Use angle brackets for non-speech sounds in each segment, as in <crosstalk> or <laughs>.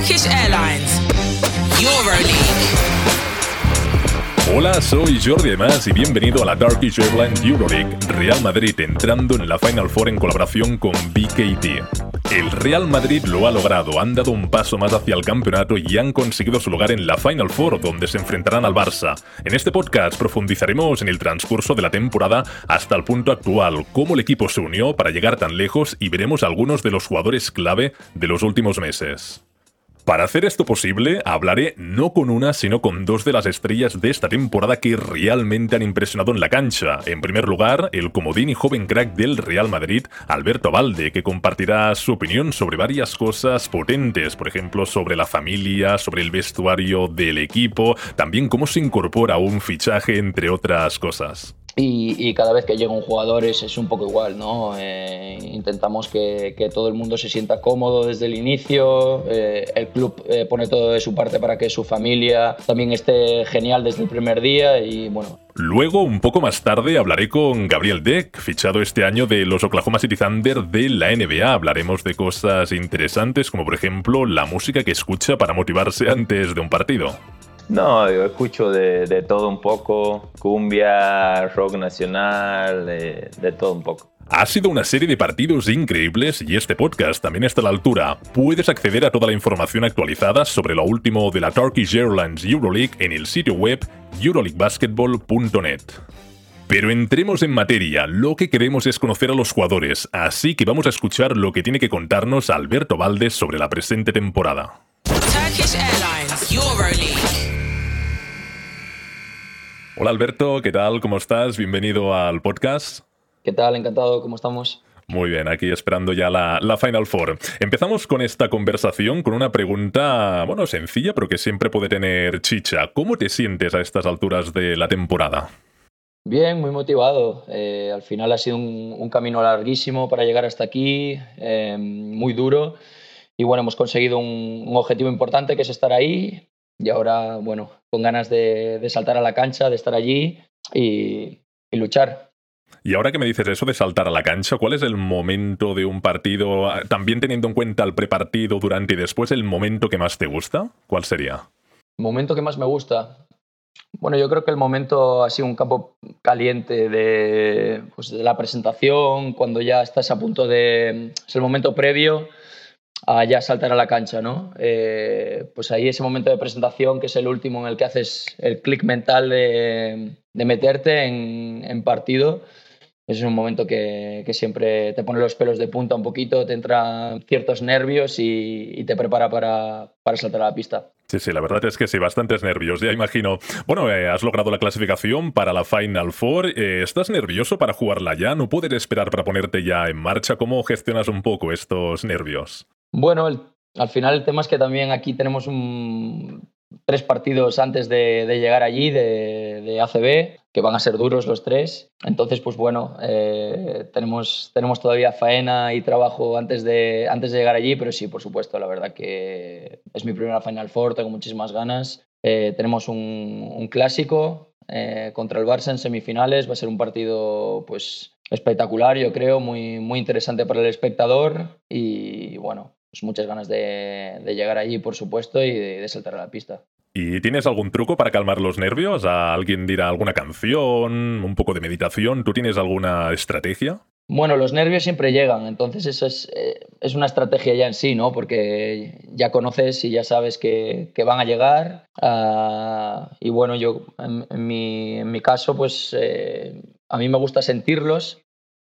Turkish Airlines. Hola, soy Jordi Mas y bienvenido a la Turkish Airlines Euroleague. Real Madrid entrando en la Final Four en colaboración con BKT. El Real Madrid lo ha logrado, han dado un paso más hacia el campeonato y han conseguido su lugar en la Final Four, donde se enfrentarán al Barça. En este podcast profundizaremos en el transcurso de la temporada hasta el punto actual, cómo el equipo se unió para llegar tan lejos y veremos algunos de los jugadores clave de los últimos meses. Para hacer esto posible, hablaré no con una, sino con dos de las estrellas de esta temporada que realmente han impresionado en la cancha. En primer lugar, el comodín y joven crack del Real Madrid, Alberto Valde, que compartirá su opinión sobre varias cosas potentes, por ejemplo, sobre la familia, sobre el vestuario del equipo, también cómo se incorpora un fichaje, entre otras cosas. Y, cada vez que llega un jugador es, un poco igual, ¿no? Eh, intentamos que, todo el mundo se sienta cómodo desde el inicio, eh, el club eh, pone todo de su parte para que su familia también esté genial desde el primer día y bueno. Luego, un poco más tarde, hablaré con Gabriel Deck, fichado este año de los Oklahoma City Thunder de la NBA. Hablaremos de cosas interesantes como por ejemplo la música que escucha para motivarse antes de un partido. No, yo escucho de, todo un poco, cumbia, rock nacional, de, todo un poco. Ha sido una serie de partidos increíbles y este podcast también está a la altura. Puedes acceder a toda la información actualizada sobre lo último de la Turkish Airlines Euroleague en el sitio web euroleaguebasketball.net. Pero entremos en materia, lo que queremos es conocer a los jugadores, así que vamos a escuchar lo que tiene que contarnos Alberto Valdes sobre la presente temporada. Turkish Airlines Euroleague. Hola Alberto, ¿qué tal? ¿Cómo estás? Bienvenido al podcast. ¿Qué tal? Encantado, ¿cómo estamos? Muy bien, aquí esperando ya la, Final Four. Empezamos con esta conversación con una pregunta, bueno, sencilla, pero que siempre puede tener chicha. ¿Cómo te sientes a estas alturas de la temporada? Bien, muy motivado. Eh, al final ha sido un, camino larguísimo para llegar hasta aquí, eh, muy duro. Y bueno, hemos conseguido un, objetivo importante que es estar ahí y ahora, bueno, con ganas de, saltar a la cancha, de estar allí y, luchar. Y ahora que me dices eso de saltar a la cancha, ¿cuál es el momento de un partido, también teniendo en cuenta el prepartido, durante y después, el momento que más te gusta? ¿Cuál sería? El momento que más me gusta. Bueno, yo creo que el momento ha sido un campo caliente de, pues, de la presentación, cuando ya estás a punto de... Es el momento previo a ya saltar a la cancha, ¿no? Eh, pues ahí ese momento de presentación, que es el último en el que haces el clic mental de, meterte en, partido, es un momento que, siempre te pone los pelos de punta un poquito, te entran ciertos nervios y, te prepara para, saltar a la pista. Sí, sí, la verdad es que sí, bastantes nervios, ya imagino. Bueno, eh, has logrado la clasificación para la Final Four. Eh, ¿Estás nervioso para jugarla ya? ¿No puedes esperar para ponerte ya en marcha? ¿Cómo gestionas un poco estos nervios? Bueno, al final el tema es que también aquí tenemos tres partidos antes de, llegar allí de, ACB, que van a ser duros los tres. Entonces, pues bueno, eh, tenemos, tenemos todavía faena y trabajo antes de, antes de llegar allí, pero sí, por supuesto, la verdad que es mi primera Final Four, tengo muchísimas ganas. Eh, tenemos un, clásico eh, contra el Barça en semifinales, va a ser un partido pues espectacular, yo creo, muy, muy interesante para el espectador y bueno, pues muchas ganas de, llegar allí, por supuesto, y de, saltar a la pista. ¿Y tienes algún truco para calmar los nervios? ¿Alguien dirá alguna canción, un poco de meditación? ¿Tú tienes alguna estrategia? Bueno, los nervios siempre llegan, entonces eso es, eh, es una estrategia ya en sí, ¿no? Porque ya conoces y ya sabes que, van a llegar. Ah, y bueno, yo en, mi, en, mi, caso, pues eh, a mí me gusta sentirlos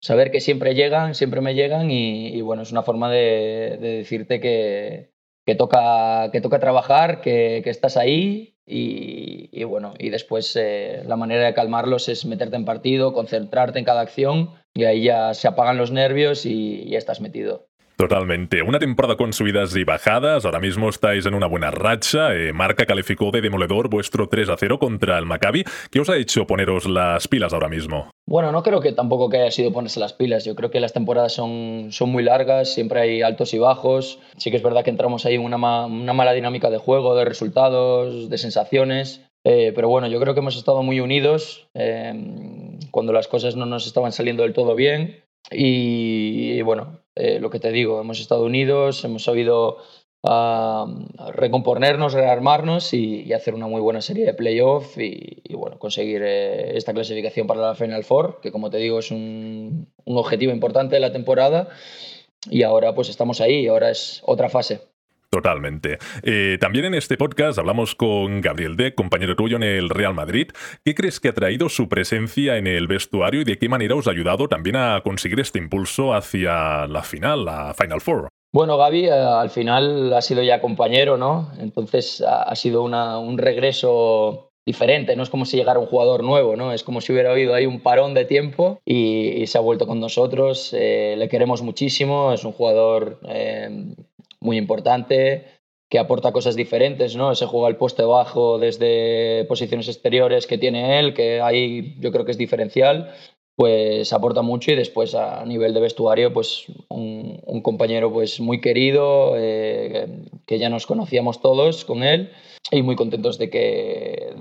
saber que siempre llegan, siempre me llegan y, bueno, es una forma de, decirte que, toca, que toca trabajar, que, estás ahí y, bueno, y después eh, la manera de calmarlos es meterte en partido, concentrarte en cada acción y ahí ya se apagan los nervios y ya estás metido. Totalmente. Una temporada con subidas y bajadas. Ahora mismo estáis en una buena racha. Eh, Marca calificó de demoledor vuestro 3 a 0 contra el Maccabi. ¿Qué os ha hecho poneros las pilas ahora mismo? Bueno, no creo que tampoco que haya sido ponerse las pilas. Yo creo que las temporadas son, son muy largas, siempre hay altos y bajos. Sí que es verdad que entramos ahí en una, mala dinámica de juego, de resultados, de sensaciones. Eh, pero bueno, yo creo que hemos estado muy unidos eh, cuando las cosas no nos estaban saliendo del todo bien. Y, bueno, eh, lo que te digo, hemos estado unidos, hemos sabido recomponernos, rearmarnos y, hacer una muy buena serie de playoff y, bueno, conseguir eh, esta clasificación para la Final Four, que como te digo es un, un objetivo importante de la temporada y ahora pues estamos ahí, ahora es otra fase. Totalmente. Eh, también en este podcast hablamos con Gabriel De, compañero tuyo en el Real Madrid. ¿Qué crees que ha traído su presencia en el vestuario y de qué manera os ha ayudado también a conseguir este impulso hacia la final, la Final Four? Bueno, Gaby eh, al final ha sido ya compañero, ¿no? Entonces ha sido un regreso diferente, no es como si llegara un jugador nuevo, ¿no? Es como si hubiera habido ahí un parón de tiempo y, se ha vuelto con nosotros. Eh, le queremos muchísimo, es un jugador muy importante, que aporta cosas diferentes, ¿no? Ese juega al poste bajo desde posiciones exteriores que tiene él, que ahí yo creo que es diferencial, pues aporta mucho y después a nivel de vestuario, pues un, compañero pues muy querido, eh, que ya nos conocíamos todos con él y muy contentos de que,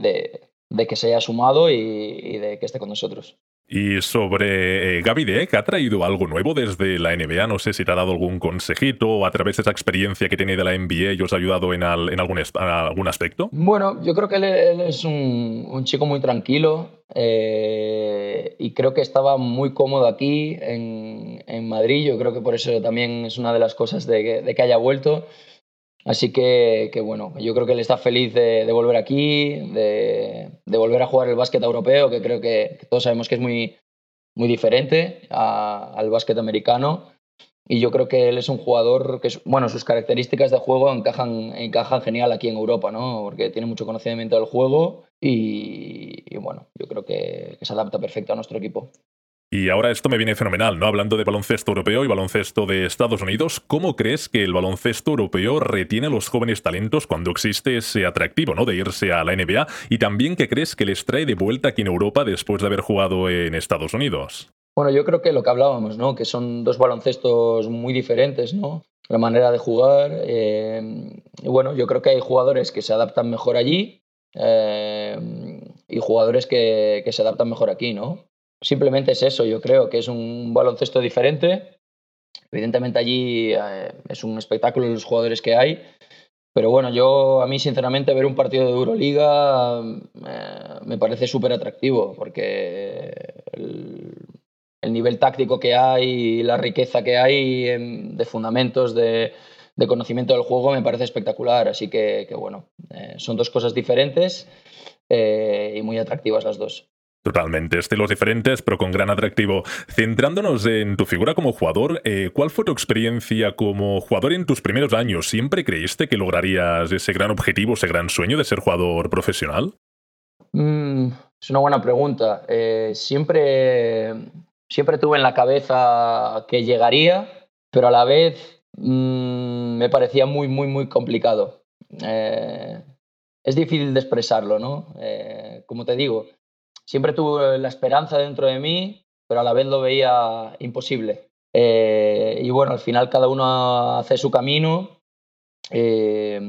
de, que se haya sumado y de que esté con nosotros. Y sobre eh, Gaby Deck, ¿ha traído algo nuevo desde la NBA? No sé si te ha dado algún consejito o a través de esa experiencia que tiene de la NBA y os ha ayudado en, algún, aspecto. Bueno, yo creo que él, es un, chico muy tranquilo eh, y creo que estaba muy cómodo aquí en, Madrid. Yo creo que por eso también es una de las cosas de que haya vuelto. Así que, bueno, yo creo que él está feliz de, volver aquí, de, volver a jugar el básquet europeo, que creo que, todos sabemos que es muy, muy diferente al básquet americano. Y yo creo que él es un jugador que, bueno, sus características de juego encajan, encajan genial aquí en Europa, ¿no? Porque tiene mucho conocimiento del juego y, bueno, yo creo que se adapta perfecto a nuestro equipo. Y ahora esto me viene fenomenal, ¿no? Hablando de baloncesto europeo y baloncesto de Estados Unidos, ¿cómo crees que el baloncesto europeo retiene a los jóvenes talentos cuando existe ese atractivo, ¿no? De irse a la NBA? Y también, ¿qué crees que les trae de vuelta aquí en Europa después de haber jugado en Estados Unidos? Bueno, yo creo que lo que hablábamos, ¿no? Que son dos baloncestos muy diferentes, ¿no? La manera de jugar. Eh, y bueno, yo creo que hay jugadores que se adaptan mejor allí eh, y jugadores que, que se adaptan mejor aquí, ¿no? Simplemente es eso, yo creo que es un baloncesto diferente. Evidentemente allí eh, es un espectáculo los jugadores que hay, pero bueno, yo a mí sinceramente ver un partido de Euroliga eh, me parece súper atractivo porque el, nivel táctico que hay y la riqueza que hay de fundamentos de, conocimiento del juego me parece espectacular. Así que, bueno, eh, son dos cosas diferentes y muy atractivas las dos. Totalmente, estilos diferentes, pero con gran atractivo. Centrándonos en tu figura como jugador, eh, ¿cuál fue tu experiencia como jugador en tus primeros años? ¿Siempre creíste que lograrías ese gran objetivo, ese gran sueño de ser jugador profesional? Mm, es una buena pregunta. Eh, siempre, siempre tuve en la cabeza que llegaría, pero a la vez mm, me parecía muy, muy, muy complicado. Eh, es difícil de expresarlo, ¿no? como te digo, siempre tuve la esperanza dentro de mí, pero a la vez lo veía imposible. Eh, y bueno, al final cada uno hace su camino, eh,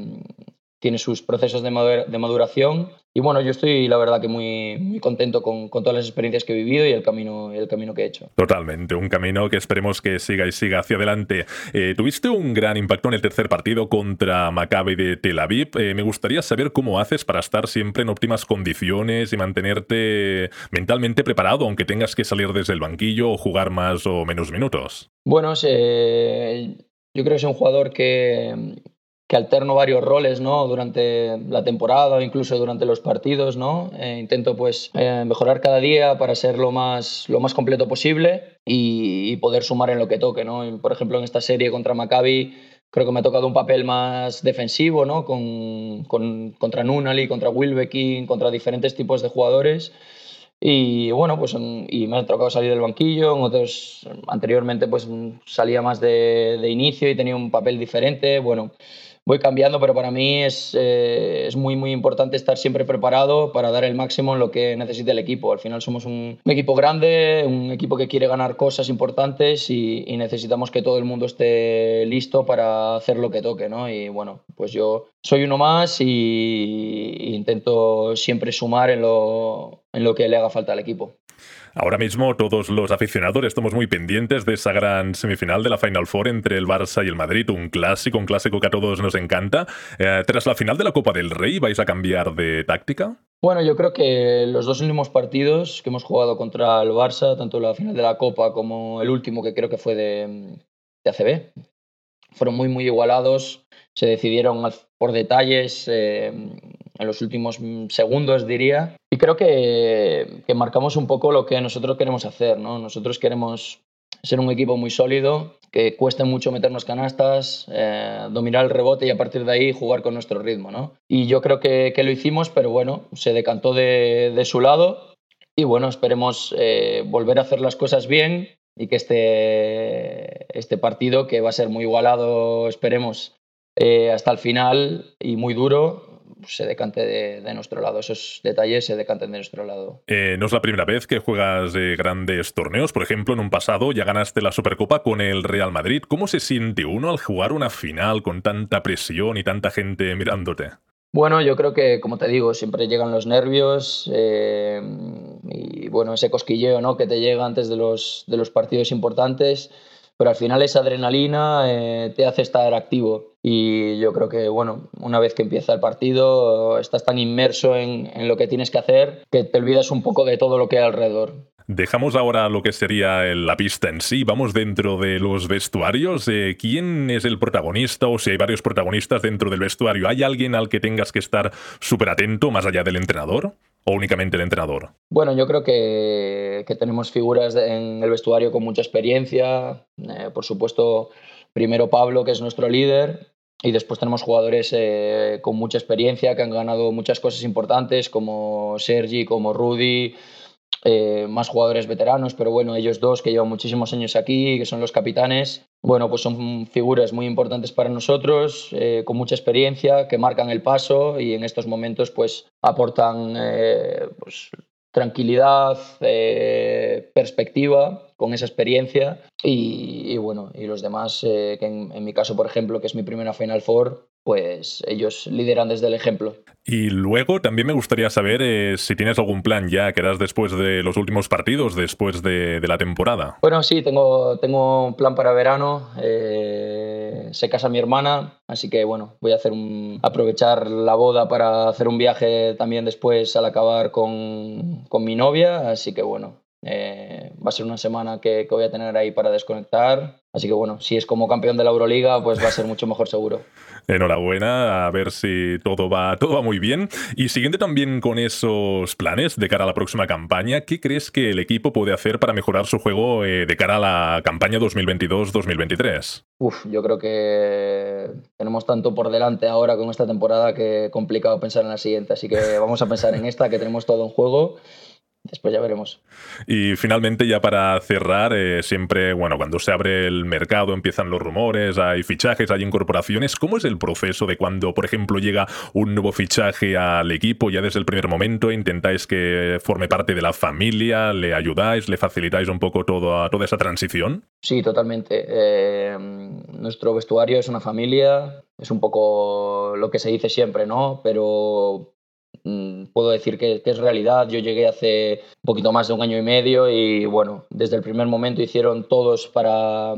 tiene sus procesos de maduración y bueno, yo estoy la verdad que muy, muy contento con, con, todas las experiencias que he vivido y el camino, el camino que he hecho. Totalmente, un camino que esperemos que siga y siga hacia adelante. Eh, tuviste un gran impacto en el tercer partido contra Maccabi de Tel Aviv. Eh, me gustaría saber cómo haces para estar siempre en óptimas condiciones y mantenerte mentalmente preparado, aunque tengas que salir desde el banquillo o jugar más o menos minutos. Bueno, eh, yo creo que es un jugador que que alterno varios roles ¿no? durante la temporada o incluso durante los partidos. ¿no? Eh, intento pues, eh, mejorar cada día para ser lo más, lo más completo posible y, poder sumar en lo que toque. ¿no? por ejemplo, en esta serie contra Maccabi creo que me ha tocado un papel más defensivo ¿no? con, con, contra Nunali, contra Wilbekin, contra diferentes tipos de jugadores. Y bueno, pues y me ha tocado salir del banquillo, en otros anteriormente pues salía más de, de inicio y tenía un papel diferente. Bueno, voy cambiando, pero para mí es, eh, es muy, muy importante estar siempre preparado para dar el máximo en lo que necesite el equipo. Al final somos un, equipo grande, un equipo que quiere ganar cosas importantes y, necesitamos que todo el mundo esté listo para hacer lo que toque, ¿no? Y bueno, pues yo soy uno más y, intento siempre sumar en lo, en lo que le haga falta al equipo. Ahora mismo todos los aficionados estamos muy pendientes de esa gran semifinal de la Final Four entre el Barça y el Madrid, un clásico, un clásico que a todos nos encanta. Eh, tras la final de la Copa del Rey, ¿vais a cambiar de táctica? Bueno, yo creo que los dos últimos partidos que hemos jugado contra el Barça, tanto la final de la Copa como el último que creo que fue de, ACB, fueron muy, muy igualados, se decidieron por detalles eh, en los últimos segundos, diría. Y creo que, que, marcamos un poco lo que nosotros queremos hacer. ¿no? Nosotros queremos ser un equipo muy sólido, que cueste mucho meternos canastas, eh, dominar el rebote y a partir de ahí jugar con nuestro ritmo. ¿no? Y yo creo que, que lo hicimos, pero bueno, se decantó de, de su lado. Y bueno, esperemos eh, volver a hacer las cosas bien y que este, este partido, que va a ser muy igualado, esperemos, eh, hasta el final y muy duro, se decante de, nuestro lado. Esos detalles se decanten de nuestro lado. Eh, no es la primera vez que juegas de grandes torneos. Por ejemplo, en un pasado ya ganaste la Supercopa con el Real Madrid. ¿Cómo se siente uno al jugar una final con tanta presión y tanta gente mirándote? Bueno, yo creo que, como te digo, siempre llegan los nervios eh, y bueno, ese cosquilleo ¿no? que te llega antes de los, de los partidos importantes, pero al final esa adrenalina eh, te hace estar activo y yo creo que, bueno, una vez que empieza el partido estás tan inmerso en, en lo que tienes que hacer que te olvidas un poco de todo lo que hay alrededor. Dejamos ahora lo que sería la pista en sí, vamos dentro de los vestuarios. Eh, ¿Quién es el protagonista o si hay varios protagonistas dentro del vestuario? ¿Hay alguien al que tengas que estar súper atento más allá del entrenador? ¿O únicamente el entrenador? Bueno, yo creo que, que tenemos figuras en el vestuario con mucha experiencia. Eh, por supuesto, primero Pablo, que es nuestro líder, y después tenemos jugadores eh, con mucha experiencia que han ganado muchas cosas importantes, como Sergi, como Rudy, eh, más jugadores veteranos, pero bueno, ellos dos que llevan muchísimos años aquí, que son los capitanes, bueno, pues son figuras muy importantes para nosotros, eh, con mucha experiencia, que marcan el paso y en estos momentos pues aportan pues, tranquilidad, perspectiva con esa experiencia y, bueno, y los demás, que en, en, mi caso, por ejemplo, que es mi primera Final Four, pues ellos lideran desde el ejemplo. Y luego también me gustaría saber eh, si tienes algún plan ya que harás después de los últimos partidos, después de, de la temporada. Bueno, sí, tengo, tengo un plan para verano. Eh, se casa mi hermana, así que bueno, voy a hacer un, aprovechar la boda para hacer un viaje también después al acabar con, con mi novia, así que bueno, eh, va a ser una semana que, que, voy a tener ahí para desconectar. Así que bueno, si es como campeón de la Euroliga, pues va a ser mucho mejor seguro. <laughs> Enhorabuena, a ver si todo va, todo va muy bien. Y siguiente también con esos planes de cara a la próxima campaña, ¿qué crees que el equipo puede hacer para mejorar su juego eh, de cara a la campaña 2022-2023? Uf, yo creo que tenemos tanto por delante ahora con esta temporada que complicado pensar en la siguiente. Así que vamos a pensar en esta, que tenemos todo en juego después ya veremos. Y finalmente, ya para cerrar, eh, siempre, bueno, cuando se abre el mercado empiezan los rumores, hay fichajes, hay incorporaciones. ¿Cómo es el proceso de cuando, por ejemplo, llega un nuevo fichaje al equipo? Ya desde el primer momento intentáis que forme parte de la familia, le ayudáis, le facilitáis un poco todo, toda esa transición. Sí, totalmente. Eh, nuestro vestuario es una familia, es un poco lo que se dice siempre, ¿no? Pero puedo decir que, es realidad. Yo llegué hace un poquito más de un año y medio y bueno, desde el primer momento hicieron todos para,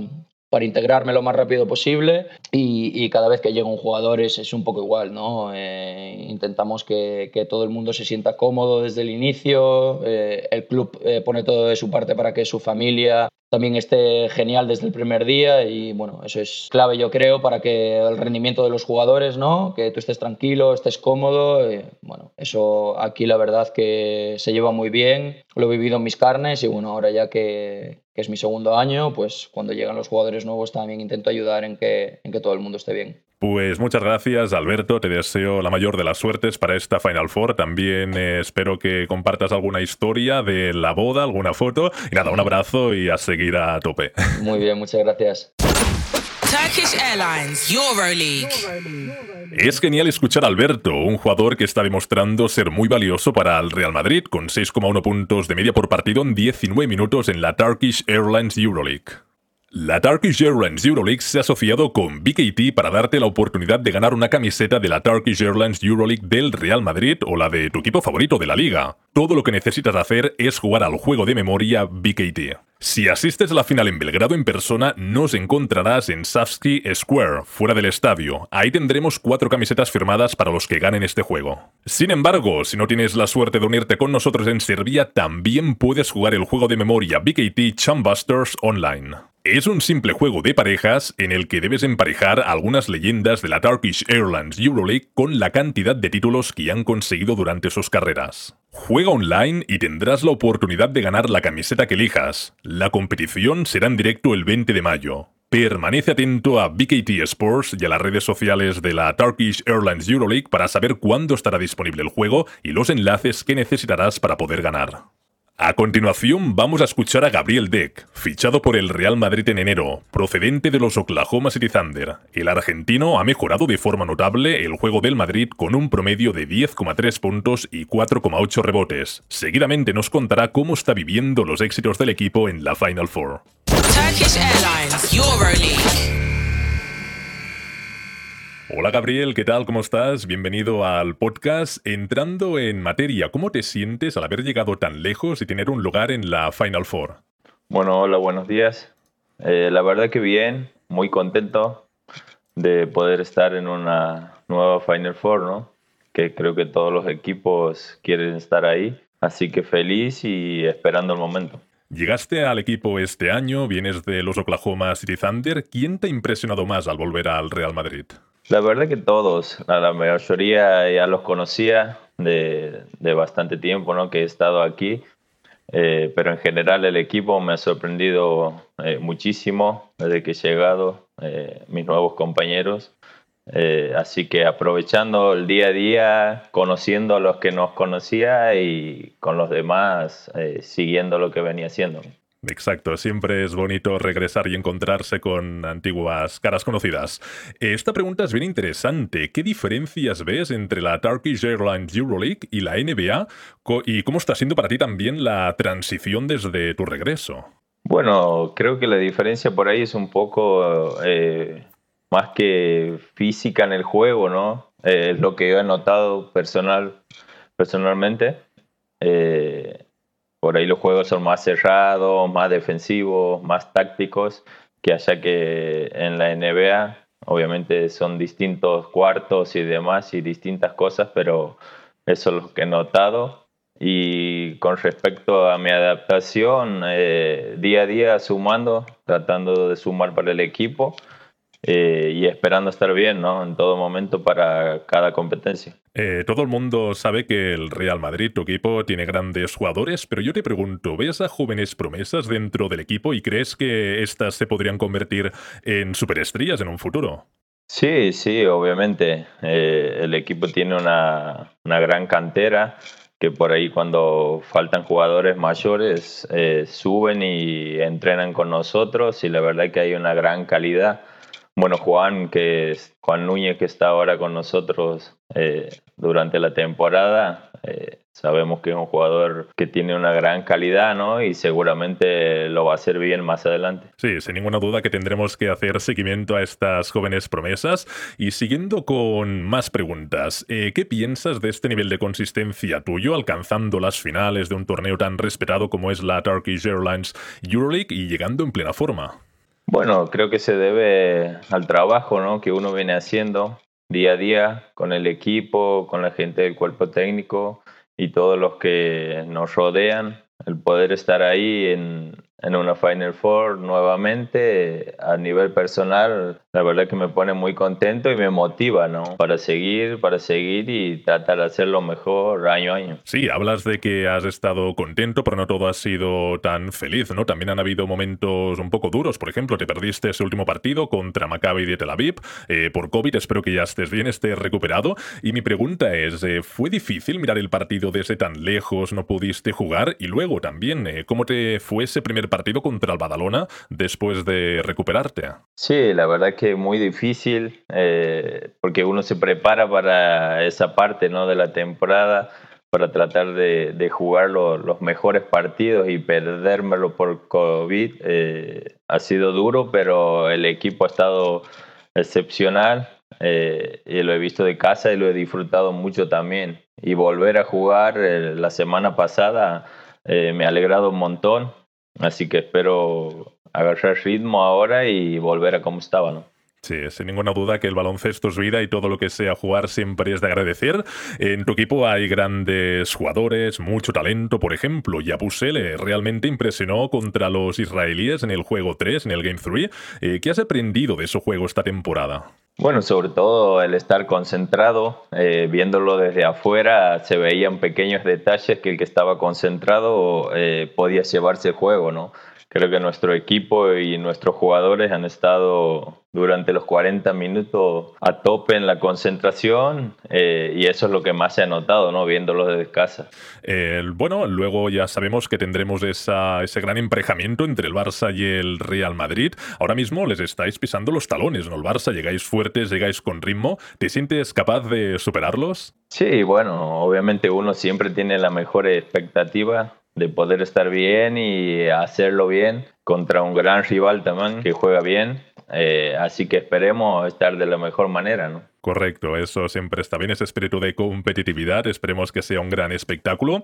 para integrarme lo más rápido posible y, cada vez que llega un jugador es, es un poco igual, ¿no? Eh, intentamos que, que, todo el mundo se sienta cómodo desde el inicio, eh, el club eh, pone todo de su parte para que su familia también esté genial desde el primer día y bueno, eso es clave yo creo para que el rendimiento de los jugadores, ¿no? Que tú estés tranquilo, estés cómodo, bueno, eso aquí la verdad que se lleva muy bien, lo he vivido en mis carnes y bueno, ahora ya que, que es mi segundo año, pues cuando llegan los jugadores nuevos también intento ayudar en que, en que todo el mundo esté bien. Pues muchas gracias, Alberto. Te deseo la mayor de las suertes para esta Final Four. También eh, espero que compartas alguna historia de la boda, alguna foto. Y nada, un abrazo y a seguir a tope. Muy bien, muchas gracias. <laughs> Turkish Airlines EuroLeague. Es genial escuchar a Alberto, un jugador que está demostrando ser muy valioso para el Real Madrid, con 6,1 puntos de media por partido en 19 minutos en la Turkish Airlines EuroLeague. La Turkish Airlines Euroleague se ha asociado con BKT para darte la oportunidad de ganar una camiseta de la Turkish Airlines Euroleague del Real Madrid o la de tu equipo favorito de la liga. todo lo que necesitas hacer es jugar al juego de memoria BKT. Si asistes a la final en Belgrado en persona, nos encontrarás en Savsky Square, fuera del estadio. Ahí tendremos cuatro camisetas firmadas para los que ganen este juego. Sin embargo, si no tienes la suerte de unirte con nosotros en Serbia, también puedes jugar el juego de memoria BKT Chumbusters online. Es un simple juego de parejas en el que debes emparejar algunas leyendas de la Turkish Airlines Euroleague con la cantidad de títulos que han conseguido durante sus carreras. Juega online y tendrás la oportunidad de ganar la camiseta que elijas. La competición será en directo el 20 de mayo. Permanece atento a BKT Sports y a las redes sociales de la Turkish Airlines Euroleague para saber cuándo estará disponible el juego y los enlaces que necesitarás para poder ganar. A continuación vamos a escuchar a Gabriel Deck, fichado por el Real Madrid en enero, procedente de los Oklahoma City Thunder. El argentino ha mejorado de forma notable el juego del Madrid con un promedio de 10,3 puntos y 4,8 rebotes. Seguidamente nos contará cómo está viviendo los éxitos del equipo en la Final Four. Turkish Airlines. Hola Gabriel, ¿qué tal? ¿Cómo estás? Bienvenido al podcast. Entrando en materia, ¿cómo te sientes al haber llegado tan lejos y tener un lugar en la Final Four? Bueno, hola, buenos días. Eh, la verdad que bien, muy contento de poder estar en una nueva Final Four, ¿no? Que creo que todos los equipos quieren estar ahí. Así que feliz y esperando el momento. Llegaste al equipo este año, vienes de los Oklahoma City Thunder. ¿Quién te ha impresionado más al volver al Real Madrid? La verdad que todos, la mayoría ya los conocía de, bastante tiempo, ¿no? Que he estado aquí, eh, pero en general el equipo me ha sorprendido eh, muchísimo desde que he llegado, eh, mis nuevos compañeros. así que aprovechando el día a día, conociendo a los que nos conocía y con los demás, siguiendo lo que venía haciendo. Exacto, siempre es bonito regresar y encontrarse con antiguas caras conocidas. Esta pregunta es bien interesante. ¿Qué diferencias ves entre la Turkish Airlines Euroleague y la NBA? ¿Y cómo está siendo para ti también la transición desde tu regreso? Bueno, creo que la diferencia por ahí es un poco eh, más que física en el juego, ¿no? Eh, es lo que yo he notado personal, personalmente. Eh, por ahí los juegos son más cerrados, más defensivos, más tácticos, que haya que en la NBA. Obviamente son distintos cuartos y demás y distintas cosas, pero eso es lo que he notado. Y con respecto a mi adaptación, eh, día a día sumando, tratando de sumar para el equipo eh, y esperando estar bien ¿no? en todo momento para cada competencia. Eh, todo el mundo sabe que el Real Madrid, tu equipo, tiene grandes jugadores, pero yo te pregunto, ¿ves a jóvenes promesas dentro del equipo y crees que estas se podrían convertir en superestrellas en un futuro? Sí, sí, obviamente. Eh, el equipo tiene una, una, gran cantera que por ahí cuando faltan jugadores mayores suben y entrenan con nosotros y la verdad que hay una gran calidad bueno, Juan, que es Juan Núñez, que está ahora con nosotros eh, durante la temporada, eh, sabemos que es un jugador que tiene una gran calidad, ¿no? Y seguramente lo va a hacer bien más adelante. Sí, sin ninguna duda que tendremos que hacer seguimiento a estas jóvenes promesas. Y siguiendo con más preguntas, eh, ¿qué piensas de este nivel de consistencia tuyo alcanzando las finales de un torneo tan respetado como es la Turkish Airlines Euroleague y llegando en plena forma? Bueno, creo que se debe al trabajo ¿no? que uno viene haciendo día a día con el equipo, con la gente del cuerpo técnico y todos los que nos rodean. El poder estar ahí en, en una Final Four nuevamente a nivel personal, la verdad que me pone muy contento y me motiva, ¿no? Para seguir, para seguir y tratar de hacerlo mejor año a año. Sí, hablas de que has estado contento, pero no todo ha sido tan feliz, ¿no? También han habido momentos un poco duros, por ejemplo, te perdiste ese último partido contra Maccabi de Tel Aviv eh, por COVID, espero que ya estés bien, estés recuperado. Y mi pregunta es, eh, ¿fue difícil mirar el partido desde tan lejos, no pudiste jugar? Y luego también, eh, ¿cómo te fue ese primer partido contra el Badalona después de recuperarte? Sí, la verdad que muy difícil eh, porque uno se prepara para esa parte ¿no? de la temporada para tratar de, jugar los mejores partidos y perdérmelo por COVID. Eh, ha sido duro, pero el equipo ha estado excepcional eh, y lo he visto de casa y lo he disfrutado mucho también. y volver a jugar eh, la semana pasada eh, me ha alegrado un montón. Así que espero agarrar ritmo ahora y volver a como estaba, ¿no? Sí, sin ninguna duda que el baloncesto es vida y todo lo que sea jugar siempre es de agradecer. En tu equipo hay grandes jugadores, mucho talento. Por ejemplo, Yabusele realmente impresionó contra los israelíes en el juego 3, en el Game 3. Eh, ¿Qué has aprendido de ese juego esta temporada? Bueno, sobre todo el estar concentrado, eh, viéndolo desde afuera, se veían pequeños detalles que el que estaba concentrado eh, podía llevarse el juego, ¿no? Creo que nuestro equipo y nuestros jugadores han estado durante los 40 minutos a tope en la concentración eh, y eso es lo que más se ha notado, ¿no? Viéndolo desde casa. bueno, luego ya sabemos que tendremos ese gran emparejamiento entre el Barça y el Real Madrid. Ahora mismo les estáis pisando los talones, ¿no? El Barça llegáis fuertes, llegáis con ritmo. ¿Te sientes capaz de superarlos? Sí, bueno, obviamente uno siempre tiene la mejor expectativa de poder estar bien y hacerlo bien contra un gran rival también que juega bien. Eh, así que esperemos estar de la mejor manera, ¿no? Correcto, eso siempre está bien, ese espíritu de competitividad, esperemos que sea un gran espectáculo.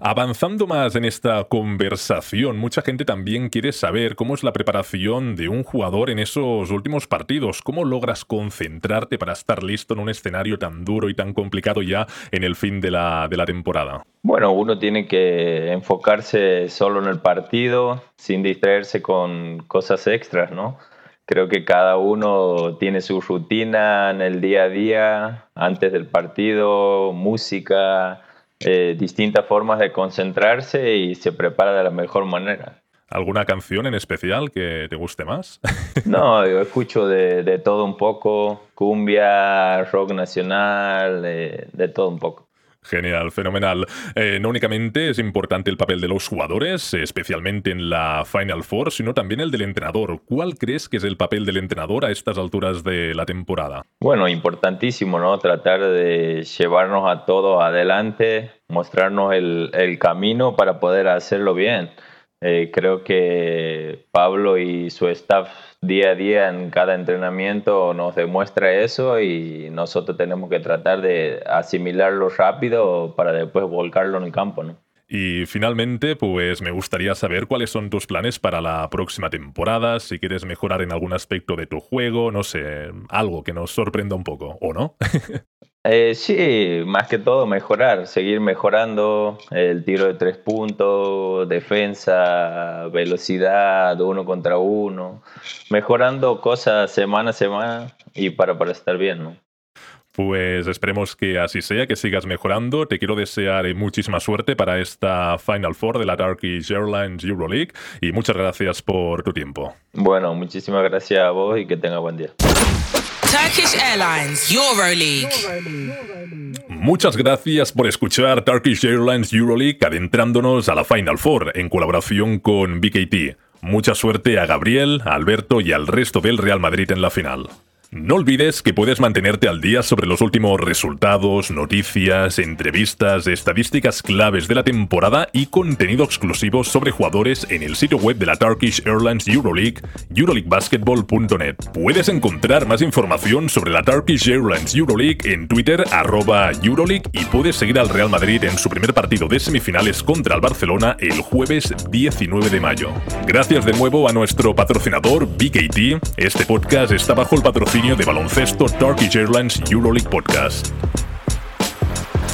Avanzando más en esta conversación, mucha gente también quiere saber cómo es la preparación de un jugador en esos últimos partidos, cómo logras concentrarte para estar listo en un escenario tan duro y tan complicado ya en el fin de la, de la temporada. Bueno, uno tiene que enfocarse solo en el partido, sin distraerse con cosas extras, ¿no? Creo que cada uno tiene su rutina en el día a día, antes del partido, música, eh, distintas formas de concentrarse y se prepara de la mejor manera. ¿Alguna canción en especial que te guste más? <laughs> no, yo escucho de, todo un poco, cumbia, rock nacional, de todo un poco. Genial, fenomenal. Eh, no únicamente es importante el papel de los jugadores, especialmente en la Final Four, sino también el del entrenador. ¿Cuál crees que es el papel del entrenador a estas alturas de la temporada? Bueno, importantísimo, ¿no? Tratar de llevarnos a todos adelante, mostrarnos el, el camino para poder hacerlo bien. Eh, creo que Pablo y su staff día a día en cada entrenamiento nos demuestra eso y nosotros tenemos que tratar de asimilarlo rápido para después volcarlo en el campo, ¿no? Y finalmente, pues me gustaría saber cuáles son tus planes para la próxima temporada, si quieres mejorar en algún aspecto de tu juego, no sé, algo que nos sorprenda un poco, ¿o no? <laughs> Eh, sí, más que todo mejorar, seguir mejorando el tiro de tres puntos, defensa, velocidad, uno contra uno, mejorando cosas semana a semana y para, para estar bien, ¿no? Pues esperemos que así sea, que sigas mejorando. Te quiero desear muchísima suerte para esta Final Four de la Turkish Airlines Euroleague y muchas gracias por tu tiempo. Bueno, muchísimas gracias a vos y que tenga buen día. Turkish Airlines Euroleague. Muchas gracias por escuchar Turkish Airlines Euroleague adentrándonos a la Final Four en colaboración con BKT. Mucha suerte a Gabriel, a Alberto y al resto del Real Madrid en la final. No olvides que puedes mantenerte al día sobre los últimos resultados, noticias, entrevistas, estadísticas claves de la temporada y contenido exclusivo sobre jugadores en el sitio web de la Turkish Airlines Euroleague, euroleaguebasketball.net. Puedes encontrar más información sobre la Turkish Airlines Euroleague en Twitter arroba Euroleague y puedes seguir al Real Madrid en su primer partido de semifinales contra el Barcelona el jueves 19 de mayo. Gracias de nuevo a nuestro patrocinador BKT. Este podcast está bajo el patrocinio de baloncesto Turkish Airlines EuroLeague Podcast.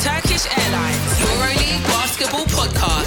Turkish Airlines EuroLeague Basketball Podcasts.